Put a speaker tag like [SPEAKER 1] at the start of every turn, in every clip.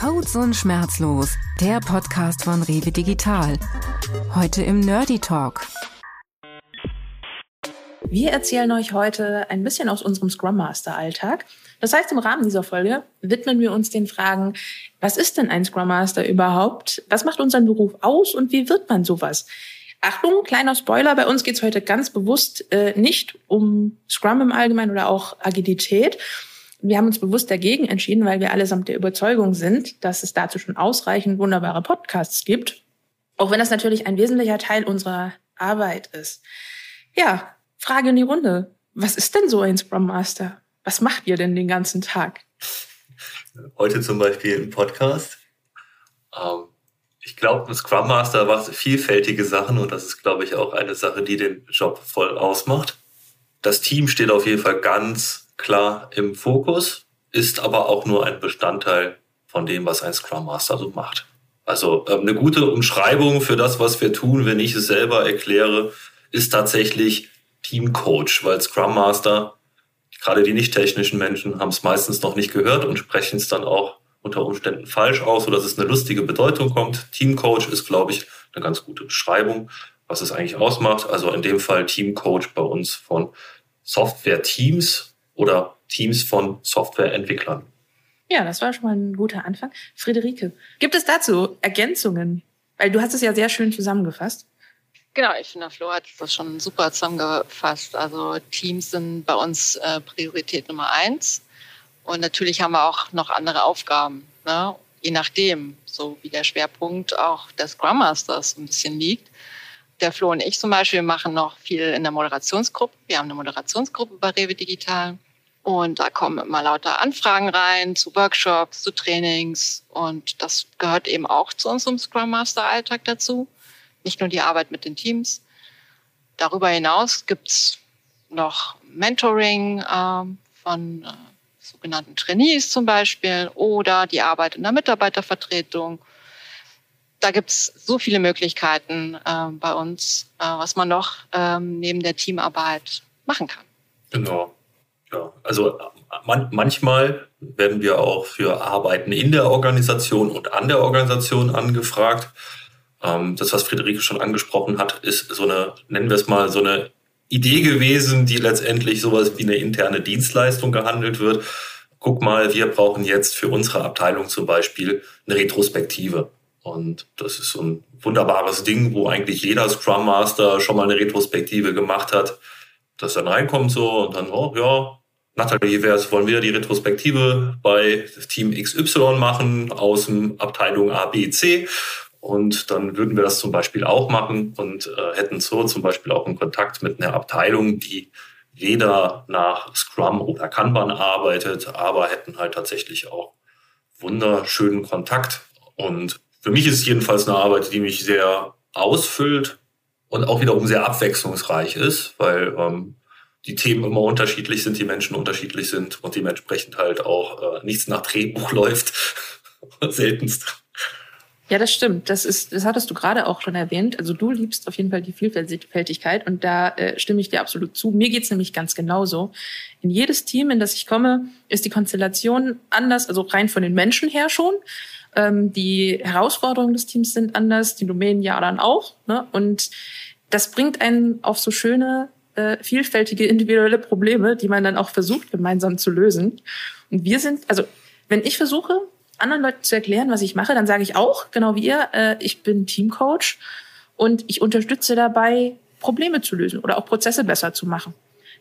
[SPEAKER 1] Codes und Schmerzlos, der Podcast von Rewe Digital. Heute im Nerdy Talk.
[SPEAKER 2] Wir erzählen euch heute ein bisschen aus unserem Scrum Master Alltag. Das heißt, im Rahmen dieser Folge widmen wir uns den Fragen, was ist denn ein Scrum Master überhaupt? Was macht unseren Beruf aus und wie wird man sowas? Achtung, kleiner Spoiler, bei uns geht es heute ganz bewusst äh, nicht um Scrum im Allgemeinen oder auch Agilität, wir haben uns bewusst dagegen entschieden, weil wir allesamt der Überzeugung sind, dass es dazu schon ausreichend wunderbare Podcasts gibt. Auch wenn das natürlich ein wesentlicher Teil unserer Arbeit ist. Ja, Frage in die Runde. Was ist denn so ein Scrum Master? Was macht ihr denn den ganzen Tag?
[SPEAKER 3] Heute zum Beispiel im Podcast. Ähm, ich glaube, ein Scrum Master macht vielfältige Sachen und das ist, glaube ich, auch eine Sache, die den Job voll ausmacht. Das Team steht auf jeden Fall ganz klar im Fokus, ist aber auch nur ein Bestandteil von dem, was ein Scrum Master so macht. Also ähm, eine gute Umschreibung für das, was wir tun, wenn ich es selber erkläre, ist tatsächlich Team Coach, weil Scrum Master, gerade die nicht technischen Menschen, haben es meistens noch nicht gehört und sprechen es dann auch unter Umständen falsch aus, sodass es eine lustige Bedeutung kommt. Team Coach ist, glaube ich, eine ganz gute Beschreibung, was es eigentlich ausmacht. Also in dem Fall Team Coach bei uns von Software Teams oder Teams von Softwareentwicklern.
[SPEAKER 2] Ja, das war schon mal ein guter Anfang. Friederike, gibt es dazu Ergänzungen? Weil du hast es ja sehr schön zusammengefasst.
[SPEAKER 4] Genau, ich finde, Flo hat das schon super zusammengefasst. Also Teams sind bei uns äh, Priorität Nummer eins. Und natürlich haben wir auch noch andere Aufgaben, ne? je nachdem, so wie der Schwerpunkt auch des Scrum Masters ein bisschen liegt. Der Flo und ich zum Beispiel machen noch viel in der Moderationsgruppe. Wir haben eine Moderationsgruppe bei Rewe Digital. Und da kommen immer lauter Anfragen rein zu Workshops, zu Trainings. Und das gehört eben auch zu unserem Scrum Master Alltag dazu. Nicht nur die Arbeit mit den Teams. Darüber hinaus gibt's noch Mentoring äh, von äh, sogenannten Trainees zum Beispiel oder die Arbeit in der Mitarbeitervertretung. Da gibt's so viele Möglichkeiten äh, bei uns, äh, was man noch ähm, neben der Teamarbeit machen kann.
[SPEAKER 3] Genau. Ja, also man, manchmal werden wir auch für Arbeiten in der Organisation und an der Organisation angefragt. Ähm, das, was Friederike schon angesprochen hat, ist so eine, nennen wir es mal, so eine Idee gewesen, die letztendlich sowas wie eine interne Dienstleistung gehandelt wird. Guck mal, wir brauchen jetzt für unsere Abteilung zum Beispiel eine Retrospektive. Und das ist so ein wunderbares Ding, wo eigentlich jeder Scrum Master schon mal eine Retrospektive gemacht hat, dass dann reinkommt so und dann, oh ja, Nathalie, wär's, wollen wir die Retrospektive bei Team XY machen aus dem Abteilung A, B, C. Und dann würden wir das zum Beispiel auch machen und äh, hätten so zum Beispiel auch einen Kontakt mit einer Abteilung, die weder nach Scrum oder Kanban arbeitet, aber hätten halt tatsächlich auch wunderschönen Kontakt. Und für mich ist es jedenfalls eine Arbeit, die mich sehr ausfüllt und auch wiederum sehr abwechslungsreich ist, weil ähm, die Themen immer unterschiedlich sind, die Menschen unterschiedlich sind und dementsprechend halt auch äh, nichts nach Drehbuch läuft. Seltenst.
[SPEAKER 2] Ja, das stimmt. Das ist, das hattest du gerade auch schon erwähnt. Also du liebst auf jeden Fall die Vielfältigkeit und da äh, stimme ich dir absolut zu. Mir geht's nämlich ganz genauso. In jedes Team, in das ich komme, ist die Konstellation anders, also rein von den Menschen her schon. Ähm, die Herausforderungen des Teams sind anders, die Domänen ja dann auch. Ne? Und das bringt einen auf so schöne äh, vielfältige individuelle Probleme, die man dann auch versucht gemeinsam zu lösen. Und wir sind, also wenn ich versuche, anderen Leuten zu erklären, was ich mache, dann sage ich auch, genau wie ihr, äh, ich bin Teamcoach und ich unterstütze dabei, Probleme zu lösen oder auch Prozesse besser zu machen.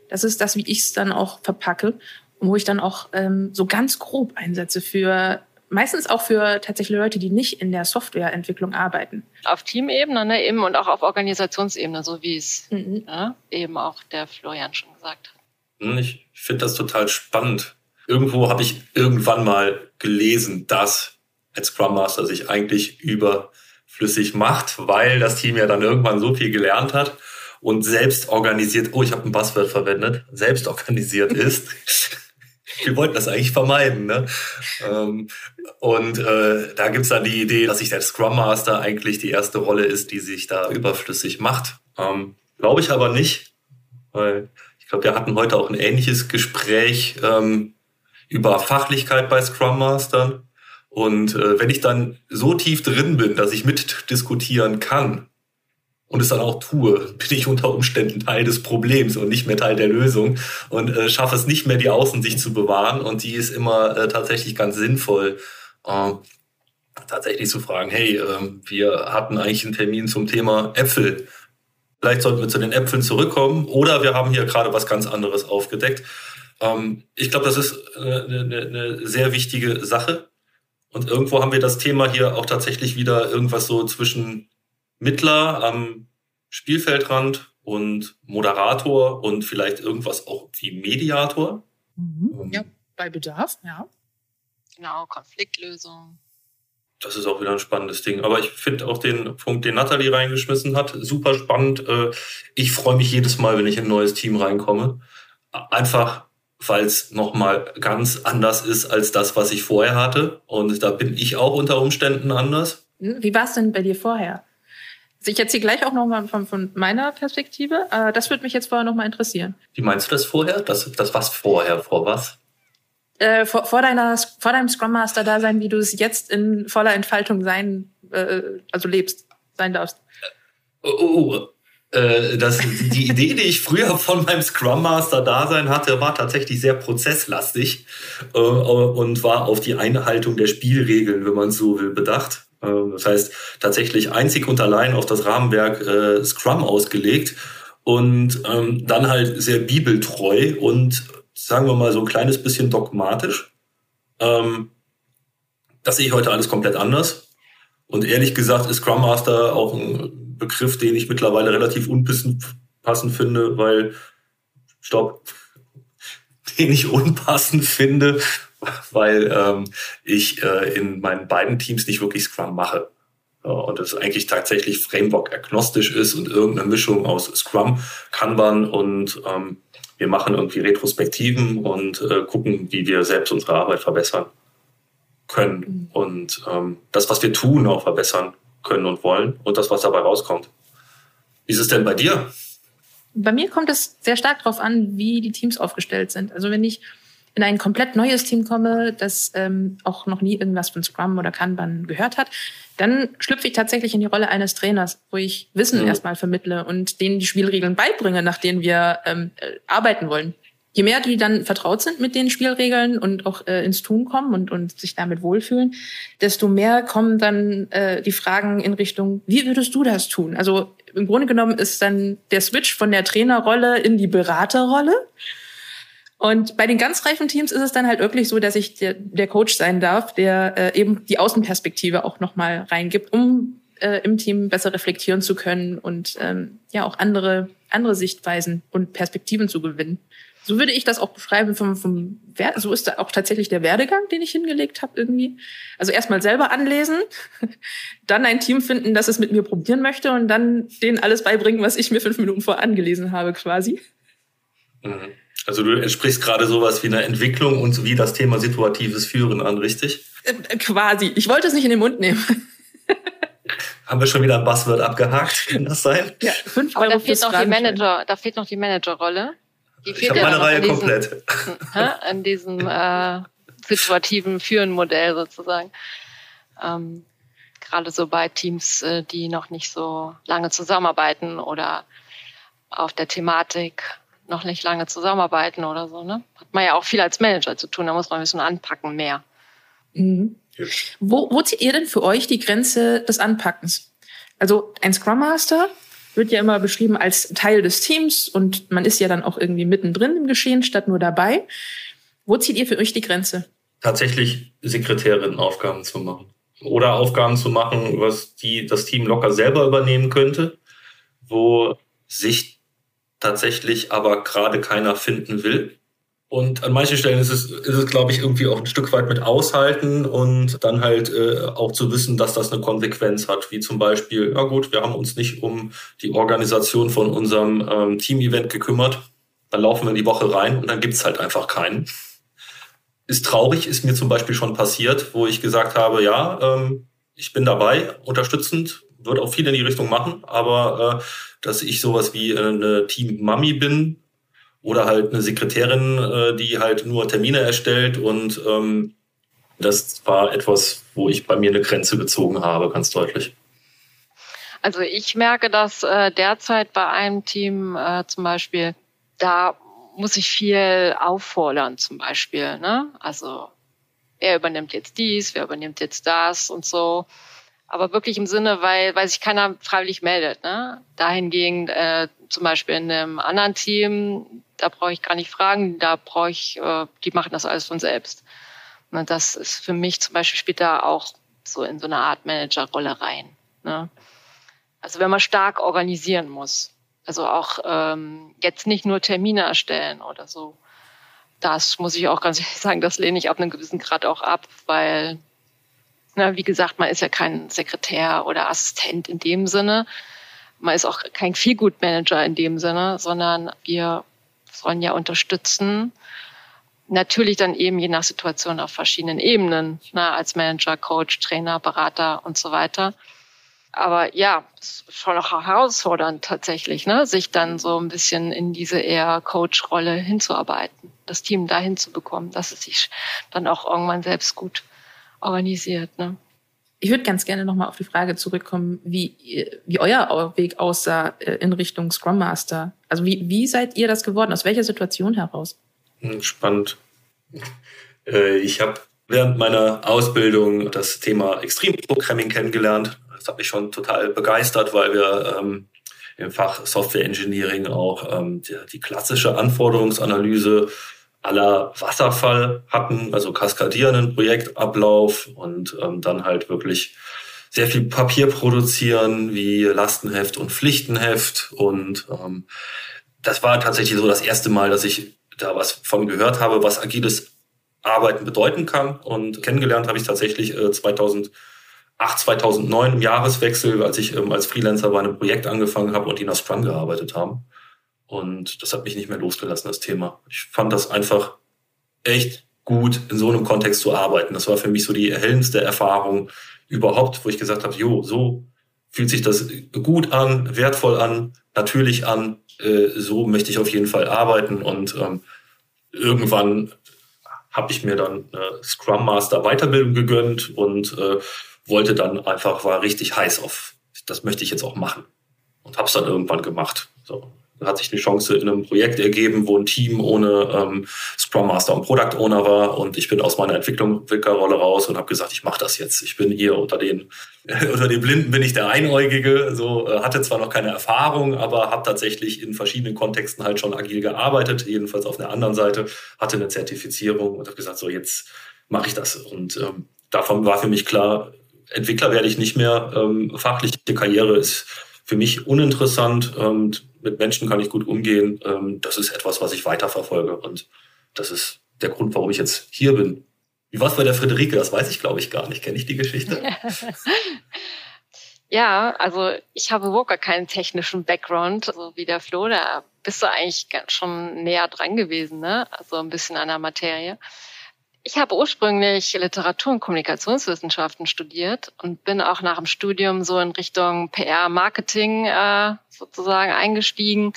[SPEAKER 2] Das ist das, wie ich es dann auch verpacke und wo ich dann auch ähm, so ganz grob einsetze für meistens auch für tatsächlich Leute, die nicht in der Softwareentwicklung arbeiten.
[SPEAKER 4] Auf Teamebene ne, eben und auch auf Organisationsebene, so wie es mhm. ne, eben auch der Florian schon gesagt hat.
[SPEAKER 3] Hm, ich finde das total spannend. Irgendwo habe ich irgendwann mal gelesen, dass ein Scrum Master sich eigentlich überflüssig macht, weil das Team ja dann irgendwann so viel gelernt hat und selbst organisiert, oh, ich habe ein Passwort verwendet, selbst organisiert ist. Wir wollten das eigentlich vermeiden. Ne? Ähm, und äh, da gibt's dann die Idee, dass sich der Scrum Master eigentlich die erste Rolle ist, die sich da überflüssig macht. Ähm, glaube ich aber nicht, weil ich glaube, wir hatten heute auch ein ähnliches Gespräch ähm, über Fachlichkeit bei Scrum Mastern. Und äh, wenn ich dann so tief drin bin, dass ich mitdiskutieren kann und es dann auch tue, bin ich unter Umständen Teil des Problems und nicht mehr Teil der Lösung und äh, schaffe es nicht mehr, die Außensicht zu bewahren. Und die ist immer äh, tatsächlich ganz sinnvoll. Äh, tatsächlich zu fragen, hey, äh, wir hatten eigentlich einen Termin zum Thema Äpfel. Vielleicht sollten wir zu den Äpfeln zurückkommen oder wir haben hier gerade was ganz anderes aufgedeckt. Ähm, ich glaube, das ist eine, eine, eine sehr wichtige Sache. Und irgendwo haben wir das Thema hier auch tatsächlich wieder irgendwas so zwischen Mittler am Spielfeldrand und Moderator und vielleicht irgendwas auch wie Mediator.
[SPEAKER 2] Mhm. Ja, bei Bedarf, ja.
[SPEAKER 4] Genau, Konfliktlösung.
[SPEAKER 3] Das ist auch wieder ein spannendes Ding. Aber ich finde auch den Punkt, den Nathalie reingeschmissen hat, super spannend. Äh, ich freue mich jedes Mal, wenn ich in ein neues Team reinkomme. Einfach, weil es nochmal ganz anders ist als das, was ich vorher hatte. Und da bin ich auch unter Umständen anders.
[SPEAKER 2] Hm, wie war es denn bei dir vorher? Ich erzähle gleich auch nochmal von, von meiner Perspektive. Äh, das würde mich jetzt vorher nochmal interessieren.
[SPEAKER 3] Wie meinst du das vorher? Das, das was vorher? Vor was?
[SPEAKER 2] Äh, vor, vor, deiner, vor deinem Scrum Master da sein, wie du es jetzt in voller Entfaltung sein, äh, also lebst, sein darfst.
[SPEAKER 3] Oh, oh, oh. Äh, das, die Idee, die ich früher von meinem Scrum Master Dasein hatte, war tatsächlich sehr prozesslastig äh, und war auf die Einhaltung der Spielregeln, wenn man so will, bedacht. Äh, das heißt, tatsächlich einzig und allein auf das Rahmenwerk äh, Scrum ausgelegt und ähm, dann halt sehr bibeltreu und sagen wir mal so ein kleines bisschen dogmatisch. Ähm, das sehe ich heute alles komplett anders. Und ehrlich gesagt ist Scrum Master auch ein Begriff, den ich mittlerweile relativ unpassend finde, weil, stopp, den ich unpassend finde, weil ähm, ich äh, in meinen beiden Teams nicht wirklich Scrum mache. und es eigentlich tatsächlich Framework-agnostisch ist und irgendeine Mischung aus Scrum, Kanban und ähm, wir machen irgendwie Retrospektiven und äh, gucken, wie wir selbst unsere Arbeit verbessern können mhm. und ähm, das, was wir tun, auch verbessern können und wollen und das, was dabei rauskommt. Wie ist es denn bei dir?
[SPEAKER 2] Bei mir kommt es sehr stark darauf an, wie die Teams aufgestellt sind. Also wenn ich in ein komplett neues Team komme, das ähm, auch noch nie irgendwas von Scrum oder Kanban gehört hat, dann schlüpfe ich tatsächlich in die Rolle eines Trainers, wo ich Wissen mhm. erstmal vermittle und denen die Spielregeln beibringe, nach denen wir ähm, äh, arbeiten wollen je mehr die dann vertraut sind mit den Spielregeln und auch äh, ins Tun kommen und, und sich damit wohlfühlen, desto mehr kommen dann äh, die Fragen in Richtung, wie würdest du das tun? Also im Grunde genommen ist dann der Switch von der Trainerrolle in die Beraterrolle. Und bei den ganz reifen Teams ist es dann halt wirklich so, dass ich der, der Coach sein darf, der äh, eben die Außenperspektive auch nochmal reingibt, um äh, im Team besser reflektieren zu können und ähm, ja auch andere andere Sichtweisen und Perspektiven zu gewinnen. So würde ich das auch beschreiben vom, vom Wert. So ist da auch tatsächlich der Werdegang, den ich hingelegt habe irgendwie. Also erstmal selber anlesen, dann ein Team finden, das es mit mir probieren möchte und dann denen alles beibringen, was ich mir fünf Minuten vor angelesen habe, quasi.
[SPEAKER 3] Mhm. Also du entsprichst gerade sowas wie eine Entwicklung und wie das Thema situatives Führen an, richtig?
[SPEAKER 2] Äh, quasi. Ich wollte es nicht in den Mund nehmen.
[SPEAKER 3] Haben wir schon wieder ein Buzzword abgehakt? Kann das sein?
[SPEAKER 4] Ja, fünf Euro Aber da fehlt noch die Manager, da fehlt noch die Managerrolle.
[SPEAKER 3] Die ich habe meine Reihe diesen, komplett.
[SPEAKER 4] In diesem äh, situativen Führen-Modell sozusagen. Ähm, Gerade so bei Teams, äh, die noch nicht so lange zusammenarbeiten oder auf der Thematik noch nicht lange zusammenarbeiten oder so. Ne? Hat man ja auch viel als Manager zu tun, da muss man ein bisschen anpacken mehr.
[SPEAKER 2] Mhm. Wo, wo zieht ihr denn für euch die Grenze des Anpackens? Also ein Scrum Master wird ja immer beschrieben als Teil des Teams und man ist ja dann auch irgendwie mittendrin im Geschehen statt nur dabei. Wo zieht ihr für euch die Grenze?
[SPEAKER 3] Tatsächlich Sekretärin-Aufgaben zu machen. Oder Aufgaben zu machen, was die, das Team locker selber übernehmen könnte, wo sich tatsächlich aber gerade keiner finden will. Und an manchen Stellen ist es, ist es, glaube ich, irgendwie auch ein Stück weit mit aushalten und dann halt äh, auch zu wissen, dass das eine Konsequenz hat. Wie zum Beispiel, ja gut, wir haben uns nicht um die Organisation von unserem ähm, Team-Event gekümmert. Dann laufen wir in die Woche rein und dann gibt's halt einfach keinen. Ist traurig, ist mir zum Beispiel schon passiert, wo ich gesagt habe, ja, ähm, ich bin dabei, unterstützend, wird auch viel in die Richtung machen, aber äh, dass ich sowas wie äh, eine Team-Mami bin, oder halt eine Sekretärin, äh, die halt nur Termine erstellt und ähm, Das war etwas, wo ich bei mir eine Grenze gezogen habe, ganz deutlich.
[SPEAKER 4] Also ich merke das äh, derzeit bei einem Team äh, zum Beispiel, da muss ich viel auffordern zum Beispiel. Ne? Also wer übernimmt jetzt dies, wer übernimmt jetzt das und so. Aber wirklich im Sinne, weil, weil sich keiner freiwillig meldet. Ne? Dahingegen äh, zum Beispiel in einem anderen Team, da brauche ich gar nicht fragen, da brauche ich, äh, die machen das alles von selbst. Und das ist für mich zum Beispiel später auch so in so eine Art Managerrolle rein. Ne? Also wenn man stark organisieren muss. Also auch ähm, jetzt nicht nur Termine erstellen oder so. Das muss ich auch ganz ehrlich sagen, das lehne ich ab einem gewissen Grad auch ab, weil, na, wie gesagt, man ist ja kein Sekretär oder Assistent in dem Sinne. Man ist auch kein Feelgood-Manager in dem Sinne, sondern wir sollen ja unterstützen. Natürlich dann eben je nach Situation auf verschiedenen Ebenen, na, als Manager, Coach, Trainer, Berater und so weiter aber ja, es ist schon auch herausfordernd tatsächlich, ne? sich dann so ein bisschen in diese eher Coach-Rolle hinzuarbeiten, das Team dahin zu bekommen, dass es sich dann auch irgendwann selbst gut organisiert. Ne?
[SPEAKER 2] Ich würde ganz gerne nochmal auf die Frage zurückkommen, wie, wie euer Weg aussah äh, in Richtung Scrum Master. Also wie, wie seid ihr das geworden? Aus welcher Situation heraus?
[SPEAKER 3] Hm, spannend. Äh, ich habe während meiner Ausbildung das Thema Extremprogramming kennengelernt das hat mich schon total begeistert, weil wir ähm, im Fach Software Engineering auch ähm, die, die klassische Anforderungsanalyse aller Wasserfall hatten, also kaskadierenden Projektablauf und ähm, dann halt wirklich sehr viel Papier produzieren, wie Lastenheft und Pflichtenheft. Und ähm, das war tatsächlich so das erste Mal, dass ich da was von gehört habe, was agiles Arbeiten bedeuten kann. Und kennengelernt habe ich tatsächlich äh, 2000 8, 2009 im Jahreswechsel, als ich ähm, als Freelancer bei einem Projekt angefangen habe und die nach Scrum gearbeitet haben. Und das hat mich nicht mehr losgelassen, das Thema. Ich fand das einfach echt gut, in so einem Kontext zu arbeiten. Das war für mich so die erhellendste Erfahrung überhaupt, wo ich gesagt habe, jo, so fühlt sich das gut an, wertvoll an, natürlich an, äh, so möchte ich auf jeden Fall arbeiten. Und ähm, irgendwann habe ich mir dann äh, Scrum Master Weiterbildung gegönnt und äh, wollte dann einfach, war richtig heiß auf, das möchte ich jetzt auch machen. Und habe es dann irgendwann gemacht. So. Hat sich eine Chance in einem Projekt ergeben, wo ein Team ohne ähm, Scrum Master und Product Owner war. Und ich bin aus meiner Entwicklungsrolle raus und habe gesagt, ich mache das jetzt. Ich bin hier unter den, unter den Blinden bin ich der Einäugige. So äh, hatte zwar noch keine Erfahrung, aber habe tatsächlich in verschiedenen Kontexten halt schon agil gearbeitet, jedenfalls auf der anderen Seite, hatte eine Zertifizierung und habe gesagt, so jetzt mache ich das. Und ähm, davon war für mich klar, Entwickler werde ich nicht mehr. Ähm, fachliche Karriere ist für mich uninteressant. Ähm, mit Menschen kann ich gut umgehen. Ähm, das ist etwas, was ich weiterverfolge. Und das ist der Grund, warum ich jetzt hier bin. Wie war es bei der Friederike? Das weiß ich, glaube ich, gar nicht. Kenne ich die Geschichte?
[SPEAKER 4] ja, also ich habe überhaupt gar keinen technischen Background, so wie der Flo. Da bist du eigentlich schon näher dran gewesen, ne? Also ein bisschen an der Materie. Ich habe ursprünglich Literatur- und Kommunikationswissenschaften studiert und bin auch nach dem Studium so in Richtung PR-Marketing äh, sozusagen eingestiegen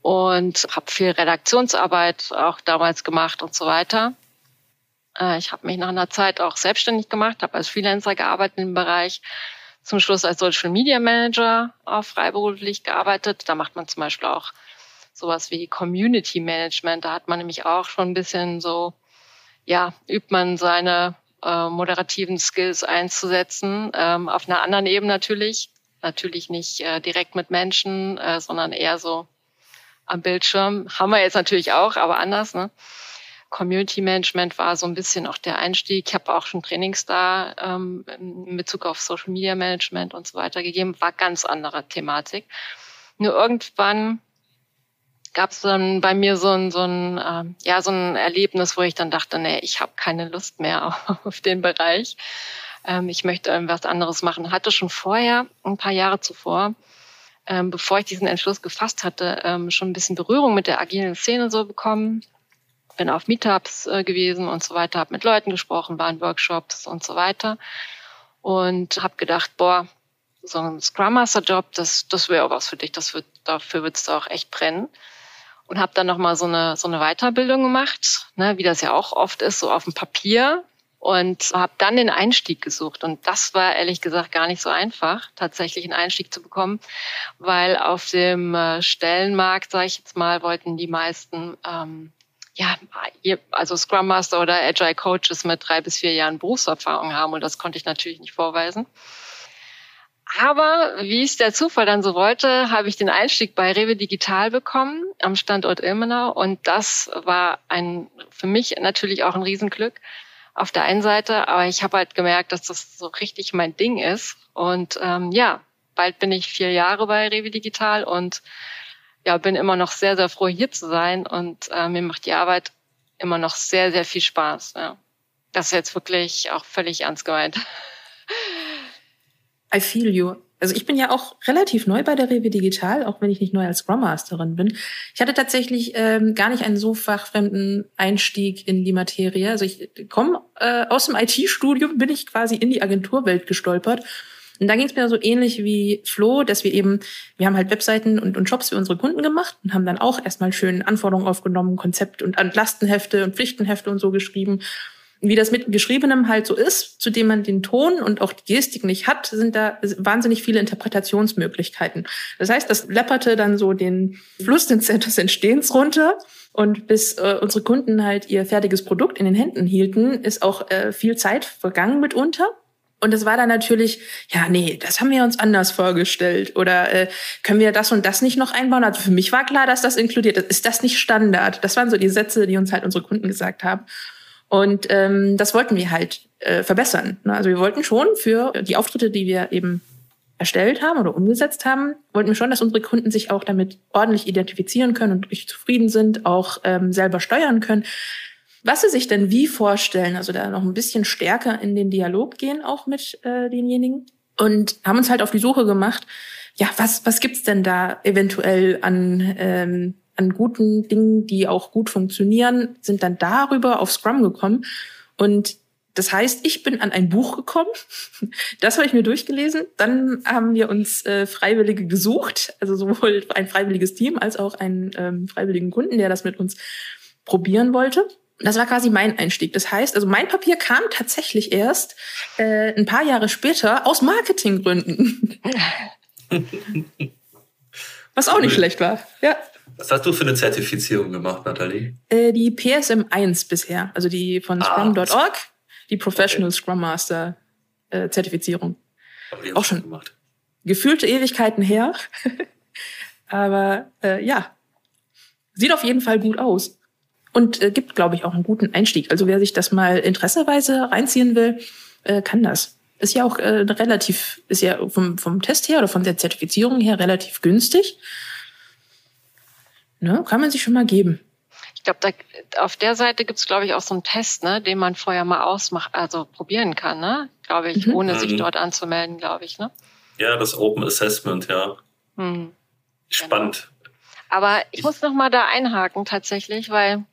[SPEAKER 4] und habe viel Redaktionsarbeit auch damals gemacht und so weiter. Äh, ich habe mich nach einer Zeit auch selbstständig gemacht, habe als Freelancer gearbeitet im Bereich, zum Schluss als Social Media Manager auch freiberuflich gearbeitet. Da macht man zum Beispiel auch sowas wie Community Management. Da hat man nämlich auch schon ein bisschen so ja, übt man seine äh, moderativen Skills einzusetzen, ähm, auf einer anderen Ebene natürlich. Natürlich nicht äh, direkt mit Menschen, äh, sondern eher so am Bildschirm. Haben wir jetzt natürlich auch, aber anders. Ne? Community Management war so ein bisschen auch der Einstieg. Ich habe auch schon Trainings da ähm, in Bezug auf Social Media Management und so weiter gegeben. War ganz andere Thematik. Nur irgendwann gab es dann bei mir so ein, so ein, äh, ja, so ein Erlebnis, wo ich dann dachte, nee, ich habe keine Lust mehr auf den Bereich. Ähm, ich möchte irgendwas anderes machen. Hatte schon vorher, ein paar Jahre zuvor, ähm, bevor ich diesen Entschluss gefasst hatte, ähm, schon ein bisschen Berührung mit der agilen Szene so bekommen. Bin auf Meetups äh, gewesen und so weiter, habe mit Leuten gesprochen, war in Workshops und so weiter. Und habe gedacht, boah, so ein Scrum Master Job, das, das wäre auch was für dich. Das wird, dafür würdest du auch echt brennen und habe dann nochmal so eine, so eine Weiterbildung gemacht, ne, wie das ja auch oft ist, so auf dem Papier. und habe dann den Einstieg gesucht. Und das war ehrlich gesagt gar nicht so einfach, tatsächlich einen Einstieg zu bekommen, weil auf dem äh, Stellenmarkt, sage ich jetzt mal, wollten die meisten ähm, ja, also Scrum Master oder Agile Coaches mit drei bis vier Jahren Berufserfahrung haben und das konnte ich natürlich nicht vorweisen. Aber wie es der Zufall dann so wollte, habe ich den Einstieg bei Rewe Digital bekommen am Standort Ilmenau und das war ein für mich natürlich auch ein Riesenglück auf der einen Seite, aber ich habe halt gemerkt, dass das so richtig mein Ding ist und ähm, ja, bald bin ich vier Jahre bei Rewe Digital und ja, bin immer noch sehr, sehr froh, hier zu sein und äh, mir macht die Arbeit immer noch sehr, sehr viel Spaß. Ja. Das ist jetzt wirklich auch völlig ernst gemeint.
[SPEAKER 2] I feel you. Also ich bin ja auch relativ neu bei der Rewe Digital, auch wenn ich nicht neu als Scrum Masterin bin. Ich hatte tatsächlich ähm, gar nicht einen so fachfremden Einstieg in die Materie. Also ich komme äh, aus dem IT-Studium, bin ich quasi in die Agenturwelt gestolpert und da ging es mir so ähnlich wie Flo, dass wir eben, wir haben halt Webseiten und, und Shops für unsere Kunden gemacht und haben dann auch erstmal schön Anforderungen aufgenommen, Konzept und Lastenhefte und Pflichtenhefte und so geschrieben. Wie das mit Geschriebenem halt so ist, zu dem man den Ton und auch die Gestik nicht hat, sind da wahnsinnig viele Interpretationsmöglichkeiten. Das heißt, das läpperte dann so den Fluss des Entstehens runter. Und bis äh, unsere Kunden halt ihr fertiges Produkt in den Händen hielten, ist auch äh, viel Zeit vergangen mitunter. Und es war dann natürlich, ja, nee, das haben wir uns anders vorgestellt. Oder äh, können wir das und das nicht noch einbauen? Also für mich war klar, dass das inkludiert ist. Ist das nicht Standard? Das waren so die Sätze, die uns halt unsere Kunden gesagt haben. Und ähm, das wollten wir halt äh, verbessern. Ne? Also wir wollten schon für die Auftritte, die wir eben erstellt haben oder umgesetzt haben, wollten wir schon, dass unsere Kunden sich auch damit ordentlich identifizieren können und richtig zufrieden sind, auch ähm, selber steuern können was sie sich denn wie vorstellen, also da noch ein bisschen stärker in den Dialog gehen, auch mit äh, denjenigen. Und haben uns halt auf die Suche gemacht, ja, was, was gibt's denn da eventuell an, ähm, an guten Dingen, die auch gut funktionieren, sind dann darüber auf Scrum gekommen. Und das heißt, ich bin an ein Buch gekommen, das habe ich mir durchgelesen. Dann haben wir uns äh, Freiwillige gesucht, also sowohl ein freiwilliges Team als auch einen ähm, freiwilligen Kunden, der das mit uns probieren wollte das war quasi mein Einstieg. Das heißt, also mein Papier kam tatsächlich erst äh, ein paar Jahre später aus Marketinggründen. Was auch nicht schlecht war. Ja.
[SPEAKER 3] Was hast du für eine Zertifizierung gemacht, Nathalie?
[SPEAKER 2] Äh, die PSM 1 bisher, also die von ah, Scrum.org, die Professional okay. Scrum Master äh, Zertifizierung. Auch schon gemacht. gefühlte Ewigkeiten her. Aber äh, ja, sieht auf jeden Fall gut aus und äh, gibt, glaube ich, auch einen guten Einstieg. Also wer sich das mal interesseweise reinziehen will, äh, kann das. Ist ja auch äh, relativ, ist ja vom, vom Test her oder von der Zertifizierung her relativ günstig. Ne, kann man sich schon mal geben.
[SPEAKER 4] Ich glaube, auf der Seite gibt's glaube ich, auch so einen Test, ne, den man vorher mal ausmacht, also probieren kann, ne? Glaube ich, mhm. ohne sich mhm. dort anzumelden, glaube ich, ne?
[SPEAKER 3] Ja, das Open Assessment, ja. Hm. Spannend. Genau.
[SPEAKER 4] Aber ich muss noch mal da einhaken tatsächlich, weil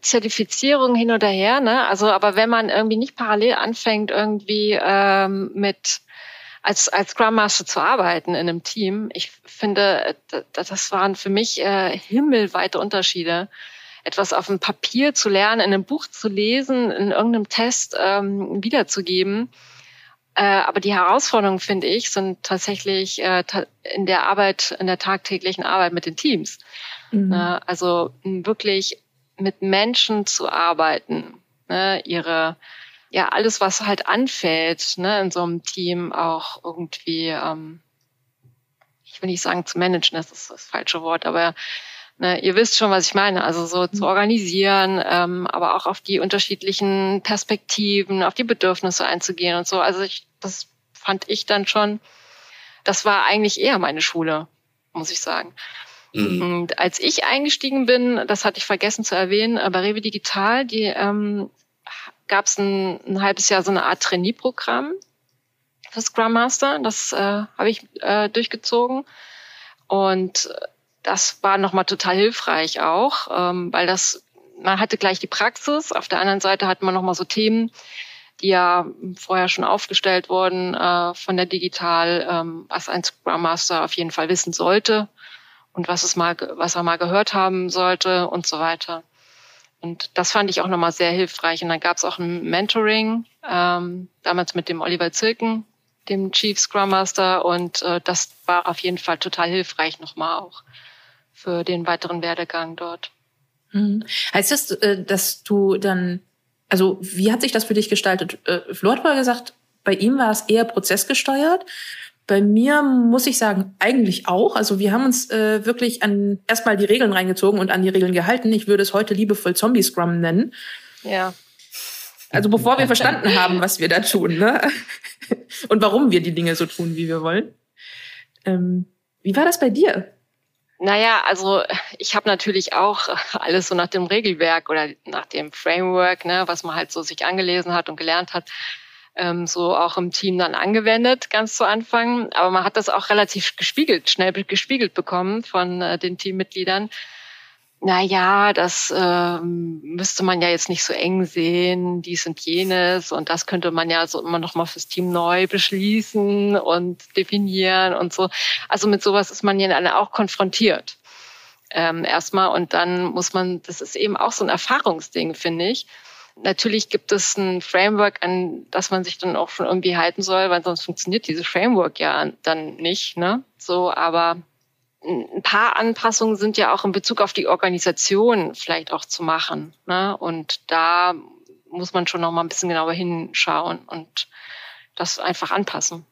[SPEAKER 4] Zertifizierung hin oder her, ne? Also, aber wenn man irgendwie nicht parallel anfängt, irgendwie ähm, mit als, als Scrum Master zu arbeiten in einem Team, ich finde, das waren für mich äh, himmelweite Unterschiede. Etwas auf dem Papier zu lernen, in einem Buch zu lesen, in irgendeinem Test ähm, wiederzugeben. Äh, aber die Herausforderungen, finde ich, sind tatsächlich äh, in der Arbeit, in der tagtäglichen Arbeit mit den Teams. Mhm. Äh, also wirklich mit Menschen zu arbeiten, ne, ihre ja alles, was halt anfällt, ne, in so einem Team auch irgendwie, ähm, ich will nicht sagen zu managen, das ist das falsche Wort, aber ne, ihr wisst schon, was ich meine. Also so zu mhm. organisieren, ähm, aber auch auf die unterschiedlichen Perspektiven, auf die Bedürfnisse einzugehen und so. Also ich, das fand ich dann schon, das war eigentlich eher meine Schule, muss ich sagen. Mhm. Und als ich eingestiegen bin, das hatte ich vergessen zu erwähnen, bei Rewe Digital, die ähm, gab es ein, ein halbes Jahr so eine Art Trainee-Programm für Scrum Master. Das äh, habe ich äh, durchgezogen. Und das war nochmal total hilfreich auch, ähm, weil das, man hatte gleich die Praxis. Auf der anderen Seite hat man nochmal so Themen, die ja vorher schon aufgestellt wurden äh, von der Digital, ähm, was ein Scrum Master auf jeden Fall wissen sollte und was es mal, was er mal gehört haben sollte und so weiter. Und das fand ich auch nochmal sehr hilfreich. Und dann gab es auch ein Mentoring, ähm, damals mit dem Oliver Zilken, dem Chief Scrum Master. Und äh, das war auf jeden Fall total hilfreich nochmal auch für den weiteren Werdegang dort.
[SPEAKER 2] Mhm. Heißt das, äh, dass du dann, also wie hat sich das für dich gestaltet? Äh, Flo hat mal gesagt, bei ihm war es eher prozessgesteuert. Bei mir muss ich sagen, eigentlich auch. Also wir haben uns äh, wirklich an erstmal die Regeln reingezogen und an die Regeln gehalten. Ich würde es heute liebevoll Zombie Scrum nennen.
[SPEAKER 4] Ja.
[SPEAKER 2] Also bevor wir verstanden haben, was wir da tun, ne? Und warum wir die Dinge so tun, wie wir wollen. Ähm, wie war das bei dir?
[SPEAKER 4] Naja, also ich habe natürlich auch alles so nach dem Regelwerk oder nach dem Framework, ne, was man halt so sich angelesen hat und gelernt hat, ähm, so auch im Team dann angewendet, ganz zu Anfang. Aber man hat das auch relativ gespiegelt, schnell gespiegelt bekommen von äh, den Teammitgliedern. Na ja, das ähm, müsste man ja jetzt nicht so eng sehen, dies und jenes und das könnte man ja so immer noch mal fürs Team neu beschließen und definieren und so. Also mit sowas ist man ja dann auch konfrontiert ähm, erstmal und dann muss man, das ist eben auch so ein Erfahrungsding, finde ich Natürlich gibt es ein Framework, an das man sich dann auch schon irgendwie halten soll, weil sonst funktioniert dieses Framework ja dann nicht. Ne? So, aber ein paar Anpassungen sind ja auch in Bezug auf die Organisation vielleicht auch zu machen. Ne? Und da muss man schon noch mal ein bisschen genauer hinschauen und das einfach anpassen.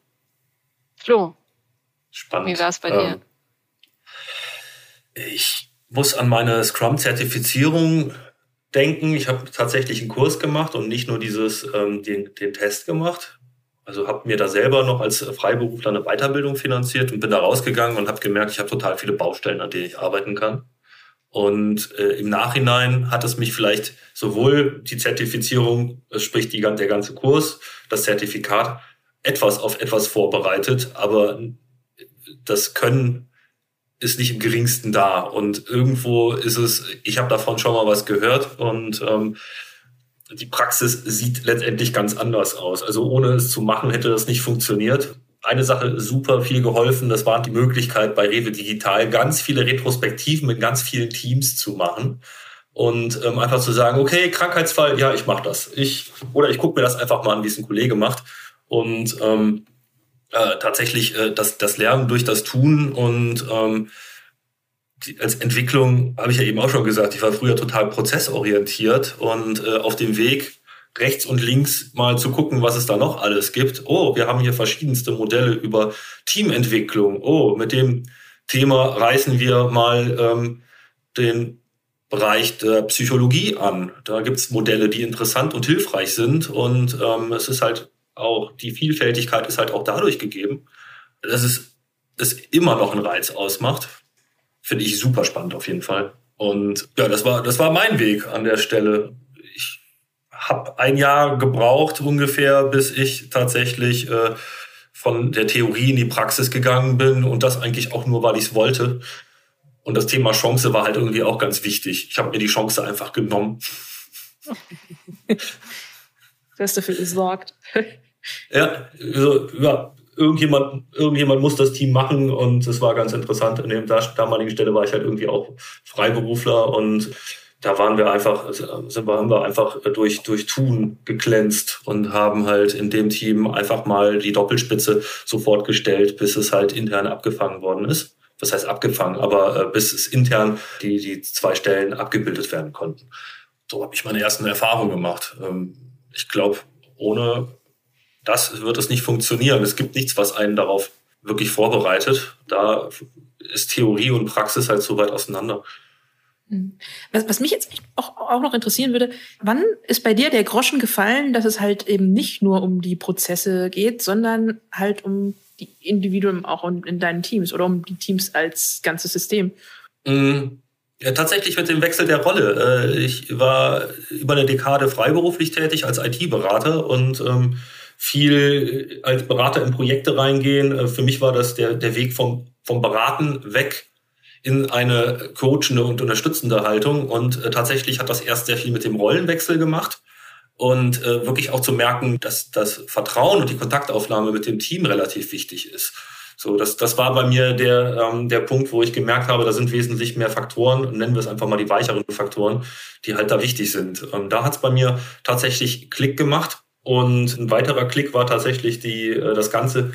[SPEAKER 4] Flo,
[SPEAKER 3] Spannend.
[SPEAKER 4] wie war es bei ähm,
[SPEAKER 3] dir? Ich muss an meine Scrum-Zertifizierung denken. Ich habe tatsächlich einen Kurs gemacht und nicht nur dieses, ähm, den, den Test gemacht. Also habe mir da selber noch als Freiberufler eine Weiterbildung finanziert und bin da rausgegangen und habe gemerkt, ich habe total viele Baustellen, an denen ich arbeiten kann. Und äh, im Nachhinein hat es mich vielleicht sowohl die Zertifizierung, sprich die, der ganze Kurs, das Zertifikat, etwas auf etwas vorbereitet, aber das Können ist nicht im geringsten da. Und irgendwo ist es, ich habe davon schon mal was gehört und ähm, die Praxis sieht letztendlich ganz anders aus. Also ohne es zu machen, hätte das nicht funktioniert. Eine Sache super viel geholfen, das war die Möglichkeit bei Rewe Digital ganz viele Retrospektiven mit ganz vielen Teams zu machen und ähm, einfach zu sagen, okay, Krankheitsfall, ja, ich mache das. Ich oder ich gucke mir das einfach mal an, wie es ein Kollege macht und ähm, äh, tatsächlich äh, das, das Lernen durch das Tun und ähm, die, als Entwicklung habe ich ja eben auch schon gesagt, ich war früher total prozessorientiert und äh, auf dem Weg rechts und links mal zu gucken, was es da noch alles gibt. Oh, wir haben hier verschiedenste Modelle über Teamentwicklung. Oh, mit dem Thema reißen wir mal ähm, den Bereich der Psychologie an. Da gibt's Modelle, die interessant und hilfreich sind. Und ähm, es ist halt auch die Vielfältigkeit ist halt auch dadurch gegeben, dass es, es immer noch einen Reiz ausmacht. Finde ich super spannend auf jeden Fall. Und ja, das war, das war mein Weg an der Stelle. Ich habe ein Jahr gebraucht ungefähr, bis ich tatsächlich äh, von der Theorie in die Praxis gegangen bin und das eigentlich auch nur, weil ich es wollte. Und das Thema Chance war halt irgendwie auch ganz wichtig. Ich habe mir die Chance einfach genommen.
[SPEAKER 2] du hast dafür gesorgt.
[SPEAKER 3] Ja, also, ja irgendjemand, irgendjemand muss das Team machen und es war ganz interessant. In der damaligen Stelle war ich halt irgendwie auch Freiberufler und da waren wir einfach, sind wir, haben wir einfach durch, durch Tun geglänzt und haben halt in dem Team einfach mal die Doppelspitze sofort gestellt, bis es halt intern abgefangen worden ist. Was heißt abgefangen, aber äh, bis es intern die, die zwei Stellen abgebildet werden konnten. So habe ich meine ersten Erfahrungen gemacht. Ähm, ich glaube, ohne das wird es nicht funktionieren. Es gibt nichts, was einen darauf wirklich vorbereitet. Da ist Theorie und Praxis halt so weit auseinander.
[SPEAKER 2] Hm. Was, was mich jetzt auch, auch noch interessieren würde, wann ist bei dir der Groschen gefallen, dass es halt eben nicht nur um die Prozesse geht, sondern halt um die Individuen auch in deinen Teams oder um die Teams als ganzes System?
[SPEAKER 3] Hm. Ja, tatsächlich mit dem Wechsel der Rolle. Äh, ich war über eine Dekade freiberuflich tätig als IT-Berater und ähm, viel als Berater in Projekte reingehen. Äh, für mich war das der, der Weg vom, vom Beraten weg in eine coachende und unterstützende Haltung. Und äh, tatsächlich hat das erst sehr viel mit dem Rollenwechsel gemacht und äh, wirklich auch zu merken, dass das Vertrauen und die Kontaktaufnahme mit dem Team relativ wichtig ist. So, das, das war bei mir der, ähm, der Punkt, wo ich gemerkt habe, da sind wesentlich mehr Faktoren, nennen wir es einfach mal die weicheren Faktoren, die halt da wichtig sind. Ähm, da hat es bei mir tatsächlich Klick gemacht. Und ein weiterer Klick war tatsächlich die, äh, das ganze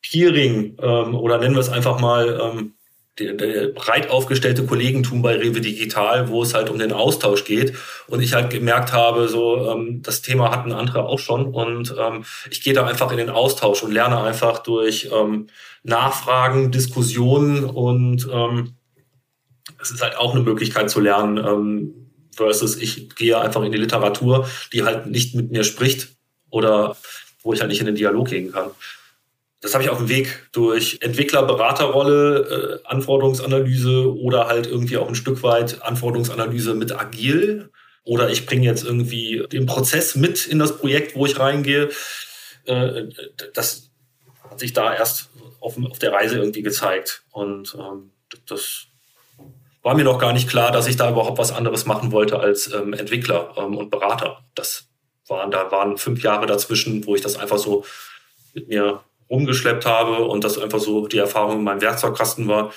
[SPEAKER 3] Peering ähm, oder nennen wir es einfach mal ähm, der, der breit aufgestellte Kollegentum bei Rewe Digital, wo es halt um den Austausch geht. Und ich halt gemerkt habe, so ähm, das Thema hatten andere auch schon. Und ähm, ich gehe da einfach in den Austausch und lerne einfach durch ähm, Nachfragen, Diskussionen und ähm, es ist halt auch eine Möglichkeit zu lernen, ähm, versus ich gehe einfach in die Literatur, die halt nicht mit mir spricht oder wo ich halt nicht in den Dialog gehen kann. Das habe ich auf dem Weg durch Entwickler-Beraterrolle, äh, Anforderungsanalyse oder halt irgendwie auch ein Stück weit Anforderungsanalyse mit agil. Oder ich bringe jetzt irgendwie den Prozess mit in das Projekt, wo ich reingehe. Äh, das hat sich da erst auf, auf der Reise irgendwie gezeigt. Und ähm, das war mir noch gar nicht klar, dass ich da überhaupt was anderes machen wollte als ähm, Entwickler ähm, und Berater. Das waren, da waren fünf Jahre dazwischen, wo ich das einfach so mit mir rumgeschleppt habe und das einfach so die Erfahrung in meinem Werkzeugkasten war.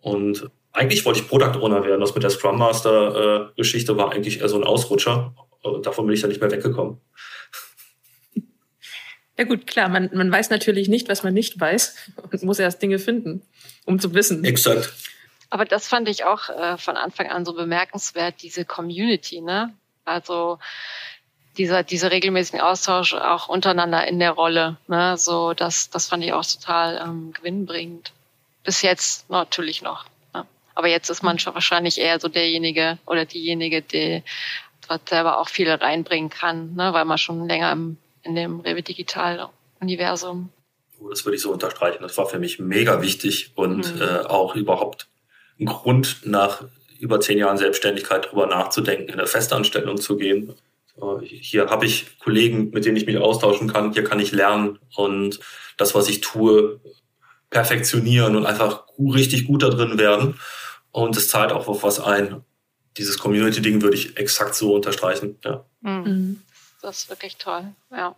[SPEAKER 3] Und eigentlich wollte ich Product Owner werden. Das mit der Scrum Master äh, Geschichte war eigentlich eher so ein Ausrutscher. Und davon bin ich dann nicht mehr weggekommen.
[SPEAKER 2] Ja gut, klar, man, man weiß natürlich nicht, was man nicht weiß und muss erst Dinge finden, um zu wissen.
[SPEAKER 3] Exakt.
[SPEAKER 4] Aber das fand ich auch äh, von Anfang an so bemerkenswert, diese Community, ne? Also dieser, dieser regelmäßigen Austausch auch untereinander in der Rolle. Ne? So, das, das fand ich auch total ähm, gewinnbringend. Bis jetzt natürlich noch. Ne? Aber jetzt ist man schon wahrscheinlich eher so derjenige oder diejenige, die dort selber auch viel reinbringen kann, ne? weil man schon länger im, in dem Rewe Digital Universum.
[SPEAKER 3] Oh, das würde ich so unterstreichen. Das war für mich mega wichtig und mhm. äh, auch überhaupt ein Grund, nach über zehn Jahren Selbstständigkeit darüber nachzudenken, in eine Festanstellung zu gehen hier habe ich Kollegen, mit denen ich mich austauschen kann. Hier kann ich lernen und das, was ich tue, perfektionieren und einfach richtig gut da drin werden. Und es zahlt auch auf was ein. Dieses Community-Ding würde ich exakt so unterstreichen. Ja.
[SPEAKER 4] Mhm. Das ist wirklich toll, ja.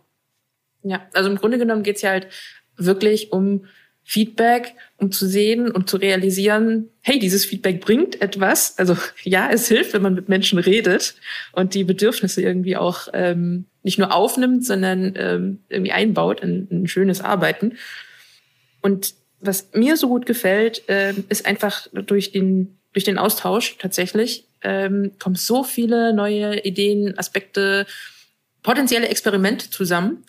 [SPEAKER 2] Ja, also im Grunde genommen geht es ja halt wirklich um Feedback, um zu sehen und zu realisieren, hey, dieses Feedback bringt etwas. Also ja, es hilft, wenn man mit Menschen redet und die Bedürfnisse irgendwie auch ähm, nicht nur aufnimmt, sondern ähm, irgendwie einbaut in, in ein schönes Arbeiten. Und was mir so gut gefällt, äh, ist einfach durch den, durch den Austausch tatsächlich, ähm, kommen so viele neue Ideen, Aspekte, potenzielle Experimente zusammen,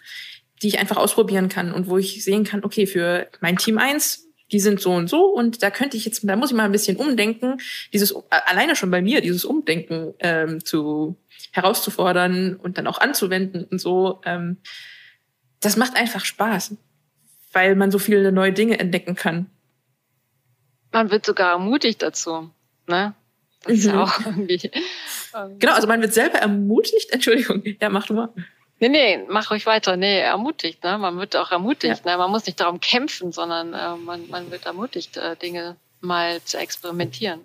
[SPEAKER 2] die ich einfach ausprobieren kann und wo ich sehen kann, okay, für mein Team eins die sind so und so und da könnte ich jetzt, da muss ich mal ein bisschen umdenken, dieses alleine schon bei mir, dieses Umdenken ähm, zu herauszufordern und dann auch anzuwenden und so, ähm, das macht einfach Spaß, weil man so viele neue Dinge entdecken kann.
[SPEAKER 4] Man wird sogar ermutigt dazu, ne? Das ist mhm. auch irgendwie.
[SPEAKER 2] Genau, also man wird selber ermutigt. Entschuldigung, ja, mach du mal.
[SPEAKER 4] Nee, nee, mach ruhig weiter. Nee, ermutigt. Ne? Man wird auch ermutigt. Ja. Ne? Man muss nicht darum kämpfen, sondern äh, man, man wird ermutigt, äh, Dinge mal zu experimentieren.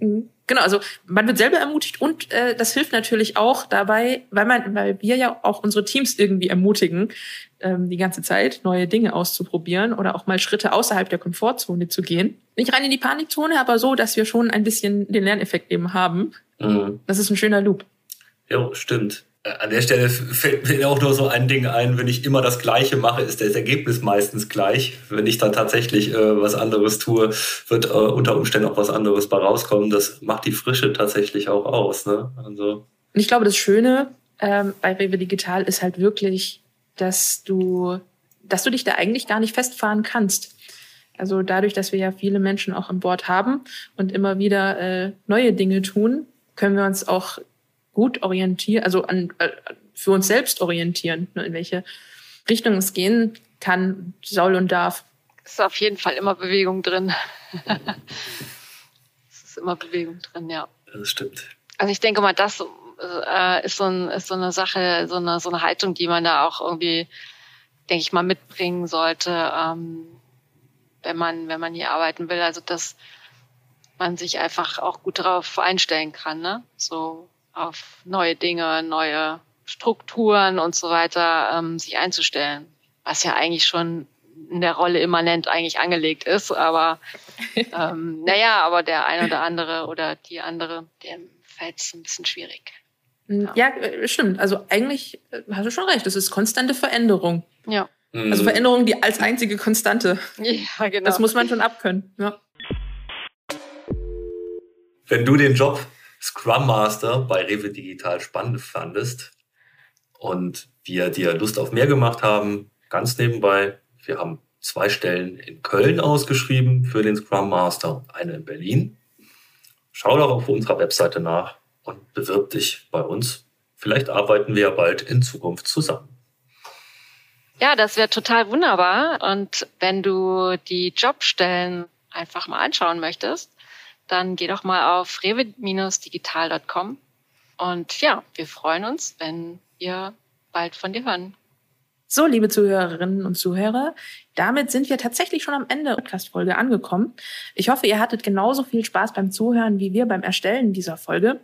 [SPEAKER 2] Mhm. Genau, also man wird selber ermutigt und äh, das hilft natürlich auch dabei, weil man, weil wir ja auch unsere Teams irgendwie ermutigen, ähm, die ganze Zeit neue Dinge auszuprobieren oder auch mal Schritte außerhalb der Komfortzone zu gehen. Nicht rein in die Panikzone, aber so, dass wir schon ein bisschen den Lerneffekt eben haben. Mhm. Das ist ein schöner Loop.
[SPEAKER 3] Ja, stimmt. Äh, an der Stelle fällt mir auch nur so ein Ding ein, wenn ich immer das Gleiche mache, ist das Ergebnis meistens gleich. Wenn ich dann tatsächlich äh, was anderes tue, wird äh, unter Umständen auch was anderes bei rauskommen. Das macht die Frische tatsächlich auch aus. Ne?
[SPEAKER 2] Also. Und ich glaube, das Schöne ähm, bei Rewe Digital ist halt wirklich, dass du, dass du dich da eigentlich gar nicht festfahren kannst. Also dadurch, dass wir ja viele Menschen auch an Bord haben und immer wieder äh, neue Dinge tun, können wir uns auch gut orientieren, also an, äh, für uns selbst orientieren, ne, in welche Richtung es gehen kann, soll und darf.
[SPEAKER 4] Es ist auf jeden Fall immer Bewegung drin. es ist immer Bewegung drin, ja.
[SPEAKER 3] Das stimmt.
[SPEAKER 4] Also ich denke mal, das äh, ist, so ein, ist so eine Sache, so eine, so eine Haltung, die man da auch irgendwie, denke ich mal, mitbringen sollte, ähm, wenn man, wenn man hier arbeiten will. Also dass man sich einfach auch gut darauf einstellen kann, ne? So auf neue Dinge, neue Strukturen und so weiter ähm, sich einzustellen. Was ja eigentlich schon in der Rolle immanent eigentlich angelegt ist. Aber ähm, naja, aber der ein oder andere oder die andere, dem fällt es ein bisschen schwierig.
[SPEAKER 2] Ja. ja, äh, stimmt. Also eigentlich äh, hast du schon recht. Es ist konstante Veränderung.
[SPEAKER 4] Ja.
[SPEAKER 2] Also mhm. Veränderung die als einzige Konstante.
[SPEAKER 4] Ja, genau.
[SPEAKER 2] Das muss man schon abkönnen. Ja.
[SPEAKER 3] Wenn du den Job Scrum Master bei Rewe Digital spannend fandest und wir dir Lust auf mehr gemacht haben, ganz nebenbei, wir haben zwei Stellen in Köln ausgeschrieben für den Scrum Master und eine in Berlin. Schau doch auf unserer Webseite nach und bewirb dich bei uns. Vielleicht arbeiten wir ja bald in Zukunft zusammen.
[SPEAKER 4] Ja, das wäre total wunderbar. Und wenn du die Jobstellen einfach mal anschauen möchtest, dann geh doch mal auf rewe-digital.com. Und ja, wir freuen uns, wenn wir bald von dir hören.
[SPEAKER 2] So, liebe Zuhörerinnen und Zuhörer, damit sind wir tatsächlich schon am Ende der Podcast-Folge angekommen. Ich hoffe, ihr hattet genauso viel Spaß beim Zuhören wie wir beim Erstellen dieser Folge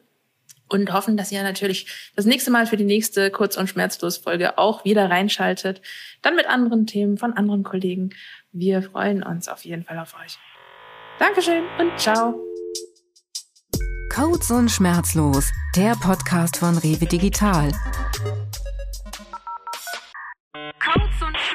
[SPEAKER 2] und hoffen, dass ihr natürlich das nächste Mal für die nächste Kurz- und Schmerzlos-Folge auch wieder reinschaltet. Dann mit anderen Themen von anderen Kollegen. Wir freuen uns auf jeden Fall auf euch. Dankeschön und ciao.
[SPEAKER 1] Codes und Schmerzlos, der Podcast von Rewe Digital. Codes und Schmerzlos.